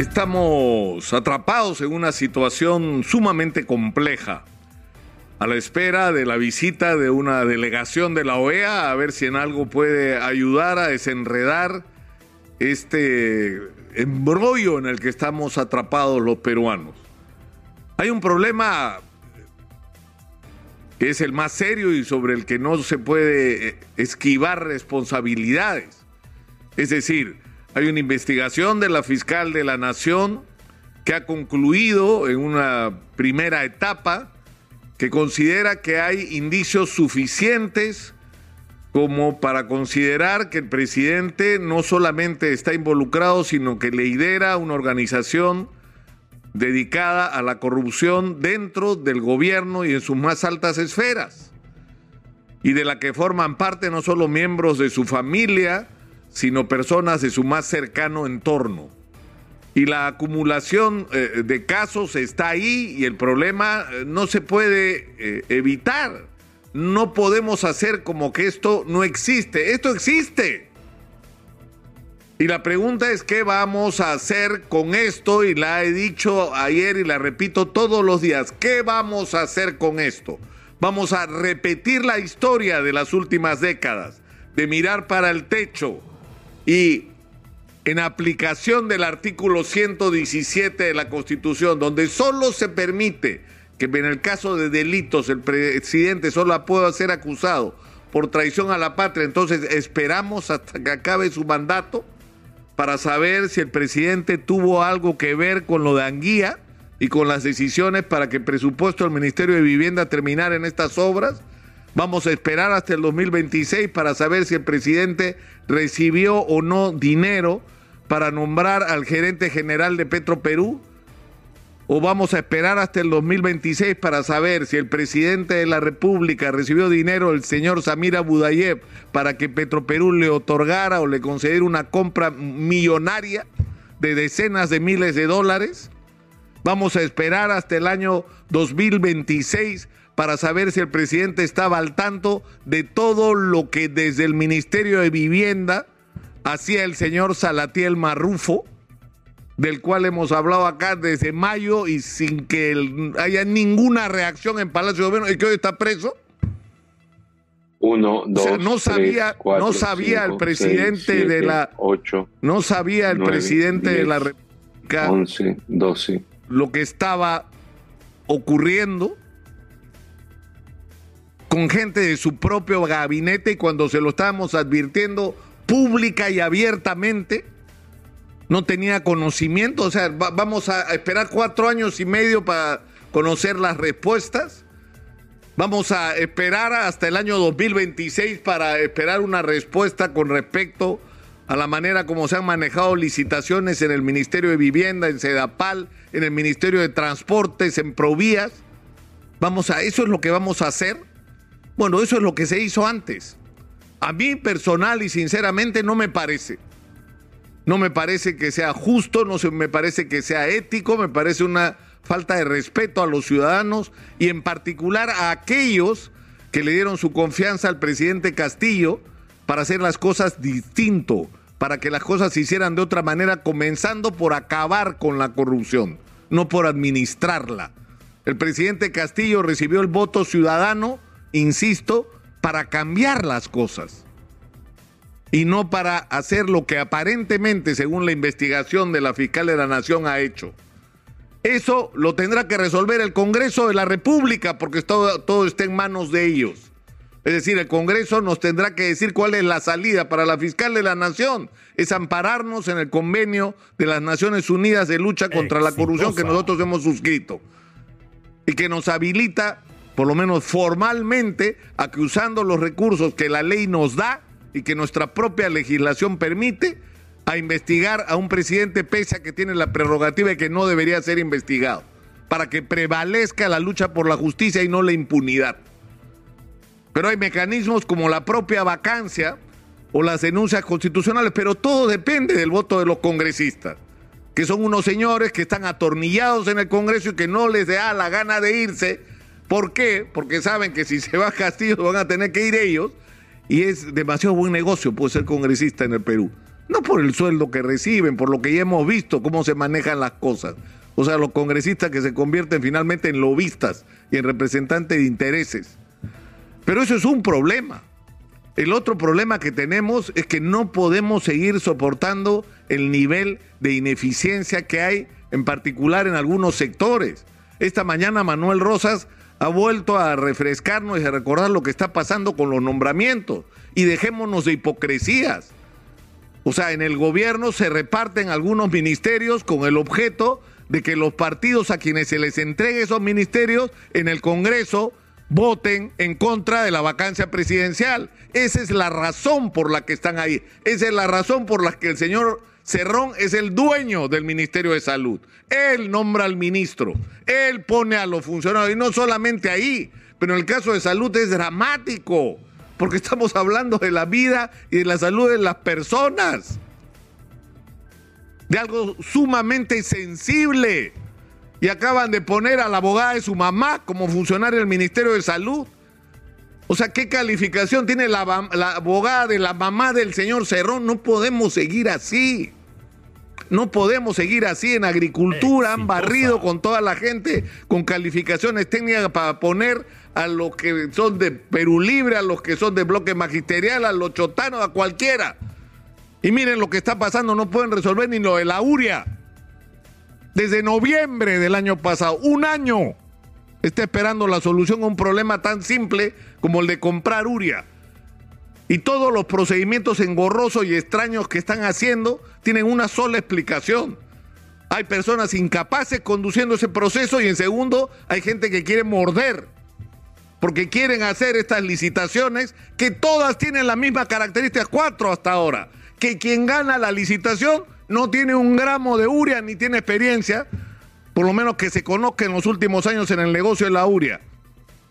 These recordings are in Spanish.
Estamos atrapados en una situación sumamente compleja, a la espera de la visita de una delegación de la OEA, a ver si en algo puede ayudar a desenredar este embrollo en el que estamos atrapados los peruanos. Hay un problema que es el más serio y sobre el que no se puede esquivar responsabilidades. Es decir, hay una investigación de la fiscal de la Nación que ha concluido en una primera etapa que considera que hay indicios suficientes como para considerar que el presidente no solamente está involucrado, sino que lidera una organización dedicada a la corrupción dentro del gobierno y en sus más altas esferas, y de la que forman parte no solo miembros de su familia, sino personas de su más cercano entorno. Y la acumulación eh, de casos está ahí y el problema eh, no se puede eh, evitar. No podemos hacer como que esto no existe. Esto existe. Y la pregunta es qué vamos a hacer con esto y la he dicho ayer y la repito todos los días. ¿Qué vamos a hacer con esto? Vamos a repetir la historia de las últimas décadas, de mirar para el techo, y en aplicación del artículo 117 de la Constitución, donde solo se permite que en el caso de delitos el presidente solo pueda ser acusado por traición a la patria, entonces esperamos hasta que acabe su mandato para saber si el presidente tuvo algo que ver con lo de Anguía y con las decisiones para que el presupuesto del Ministerio de Vivienda terminara en estas obras Vamos a esperar hasta el 2026 para saber si el presidente recibió o no dinero para nombrar al gerente general de Petro Perú. O vamos a esperar hasta el 2026 para saber si el presidente de la República recibió dinero el señor Samira Budayev para que Petro Perú le otorgara o le concediera una compra millonaria de decenas de miles de dólares. Vamos a esperar hasta el año 2026 para saber si el presidente estaba al tanto de todo lo que desde el Ministerio de Vivienda hacía el señor Salatiel Marrufo, del cual hemos hablado acá desde mayo y sin que haya ninguna reacción en Palacio de Gobierno y que hoy está preso. Uno, dos, no sabía, no sabía el presidente de la ocho, no sabía el presidente de la República 11, 12. lo que estaba ocurriendo con gente de su propio gabinete y cuando se lo estábamos advirtiendo pública y abiertamente, no tenía conocimiento. O sea, vamos a esperar cuatro años y medio para conocer las respuestas. Vamos a esperar hasta el año 2026 para esperar una respuesta con respecto a la manera como se han manejado licitaciones en el Ministerio de Vivienda, en Sedapal, en el Ministerio de Transportes, en Provías. Vamos a eso es lo que vamos a hacer. Bueno, eso es lo que se hizo antes. A mí personal y sinceramente no me parece. No me parece que sea justo, no me parece que sea ético, me parece una falta de respeto a los ciudadanos y en particular a aquellos que le dieron su confianza al presidente Castillo para hacer las cosas distinto, para que las cosas se hicieran de otra manera, comenzando por acabar con la corrupción, no por administrarla. El presidente Castillo recibió el voto ciudadano insisto, para cambiar las cosas y no para hacer lo que aparentemente, según la investigación de la fiscal de la Nación, ha hecho. Eso lo tendrá que resolver el Congreso de la República porque todo, todo está en manos de ellos. Es decir, el Congreso nos tendrá que decir cuál es la salida para la fiscal de la Nación. Es ampararnos en el convenio de las Naciones Unidas de lucha contra la corrupción que nosotros hemos suscrito y que nos habilita por lo menos formalmente, a que usando los recursos que la ley nos da y que nuestra propia legislación permite, a investigar a un presidente pese a que tiene la prerrogativa de que no debería ser investigado, para que prevalezca la lucha por la justicia y no la impunidad. Pero hay mecanismos como la propia vacancia o las denuncias constitucionales, pero todo depende del voto de los congresistas, que son unos señores que están atornillados en el Congreso y que no les da la gana de irse ¿Por qué? Porque saben que si se va Castillo van a tener que ir ellos y es demasiado buen negocio puede ser congresista en el Perú. no por el sueldo que reciben, por lo que ya hemos visto, cómo se manejan las cosas. O sea, los congresistas que se convierten finalmente en lobistas y en representantes de intereses. Pero eso es un problema. El otro problema que tenemos es que no podemos seguir soportando el nivel de ineficiencia que hay, en particular en algunos sectores. Esta mañana Manuel Rosas ha vuelto a refrescarnos y a recordar lo que está pasando con los nombramientos. Y dejémonos de hipocresías. O sea, en el gobierno se reparten algunos ministerios con el objeto de que los partidos a quienes se les entregue esos ministerios en el Congreso voten en contra de la vacancia presidencial. Esa es la razón por la que están ahí. Esa es la razón por la que el señor Cerrón es el dueño del Ministerio de Salud. Él nombra al ministro, él pone a los funcionarios, y no solamente ahí, pero en el caso de salud es dramático, porque estamos hablando de la vida y de la salud de las personas, de algo sumamente sensible. Y acaban de poner a la abogada de su mamá como funcionario del Ministerio de Salud. O sea, ¿qué calificación tiene la, abogada de la mamá del señor Cerrón? No podemos seguir así. No podemos seguir así en agricultura. Han barrido con toda la gente con calificaciones técnicas para poner a los que son de Perú Libre, a los que son de bloque magisterial, a los chotanos, a cualquiera. Y miren lo que está pasando, no pueden resolver ni lo de la URIA. Desde noviembre del año pasado, un año está esperando la solución a un problema tan simple como el de comprar uria. Y todos los procedimientos engorrosos y extraños que están haciendo tienen una sola explicación. Hay personas incapaces conduciendo ese proceso y en segundo hay gente que quiere morder porque quieren hacer estas licitaciones que todas tienen la misma característica, cuatro hasta ahora, que quien gana la licitación no tiene un gramo de uria ni tiene experiencia, por lo menos que se conozca en los últimos años en el negocio de la URIA.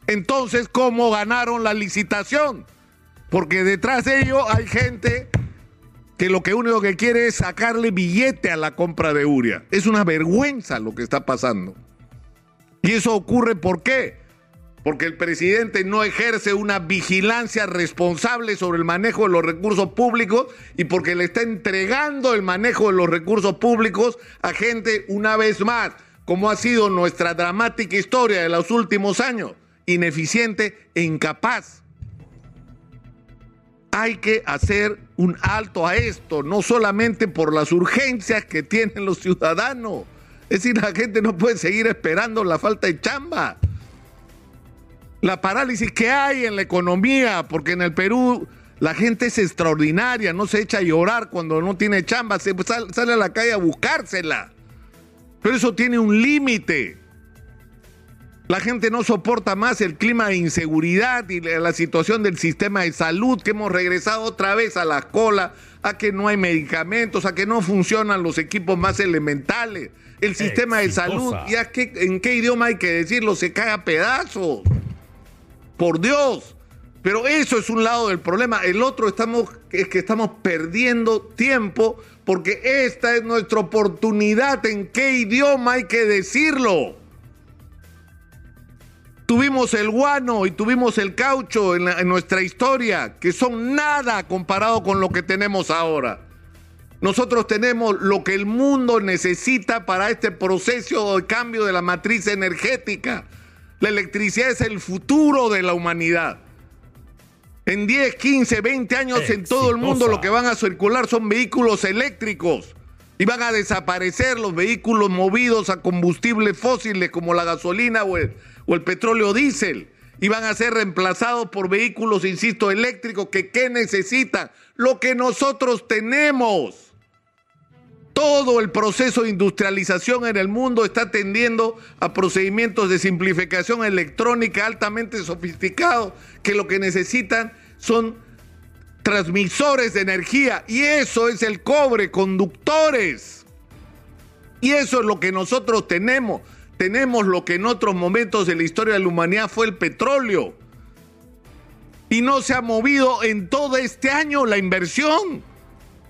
Entonces, ¿cómo ganaron la licitación? Porque detrás de ello hay gente que lo que único que quiere es sacarle billete a la compra de Uria. Es una vergüenza lo que está pasando. Y eso ocurre ¿por qué? Porque el presidente no ejerce una vigilancia responsable sobre el manejo de los recursos públicos y porque le está entregando el manejo de los recursos públicos a gente una vez más como ha sido nuestra dramática historia de los últimos años, ineficiente e incapaz. Hay que hacer un alto a esto, no solamente por las urgencias que tienen los ciudadanos. Es decir, la gente no puede seguir esperando la falta de chamba. La parálisis que hay en la economía, porque en el Perú la gente es extraordinaria, no se echa a llorar cuando no tiene chamba, se sale a la calle a buscársela. Pero eso tiene un límite. La gente no soporta más el clima de inseguridad y la situación del sistema de salud, que hemos regresado otra vez a la cola, a que no hay medicamentos, a que no funcionan los equipos más elementales. El sistema de salud, ya que, en qué idioma hay que decirlo, se cae a pedazos. Por Dios. Pero eso es un lado del problema. El otro estamos, es que estamos perdiendo tiempo porque esta es nuestra oportunidad. ¿En qué idioma hay que decirlo? Tuvimos el guano y tuvimos el caucho en, en nuestra historia, que son nada comparado con lo que tenemos ahora. Nosotros tenemos lo que el mundo necesita para este proceso de cambio de la matriz energética. La electricidad es el futuro de la humanidad. En 10, 15, 20 años en todo el mundo lo que van a circular son vehículos eléctricos y van a desaparecer los vehículos movidos a combustibles fósiles como la gasolina o el, o el petróleo diésel y van a ser reemplazados por vehículos, insisto, eléctricos que ¿qué necesitan? Lo que nosotros tenemos. Todo el proceso de industrialización en el mundo está tendiendo a procedimientos de simplificación electrónica altamente sofisticados que lo que necesitan son transmisores de energía y eso es el cobre, conductores. Y eso es lo que nosotros tenemos. Tenemos lo que en otros momentos de la historia de la humanidad fue el petróleo. Y no se ha movido en todo este año la inversión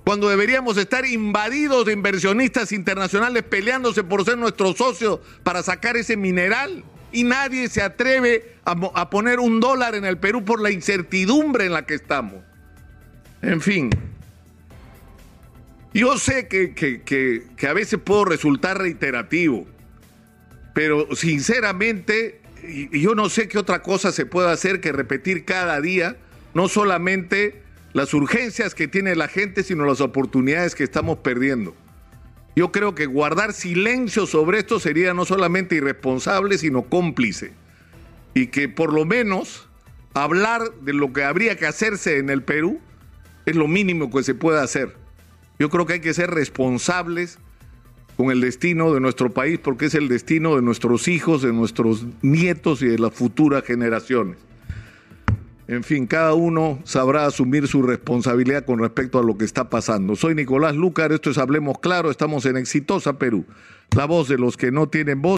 cuando deberíamos estar invadidos de inversionistas internacionales peleándose por ser nuestros socios para sacar ese mineral. Y nadie se atreve a, poner un dólar en el Perú por la incertidumbre en la que estamos. En fin, Yo sé que, que, que, a veces puedo resultar reiterativo, pero sinceramente yo no sé qué otra cosa se puede hacer que repetir cada día, no solamente las urgencias que tiene la gente, sino las oportunidades que estamos perdiendo. Yo creo que guardar silencio sobre esto sería no solamente irresponsable, sino cómplice. Y que por lo menos hablar de lo que habría que hacerse en el Perú es lo mínimo que se puede hacer. Yo creo que hay que ser responsables con el destino de nuestro país porque es el destino de nuestros hijos, de nuestros nietos y de las futuras generaciones. En fin, cada uno sabrá asumir su responsabilidad con respecto a lo que está pasando. Soy Nicolás Lucar, esto es Hablemos Claro, estamos en Exitosa Perú, la voz de los que no tienen voz.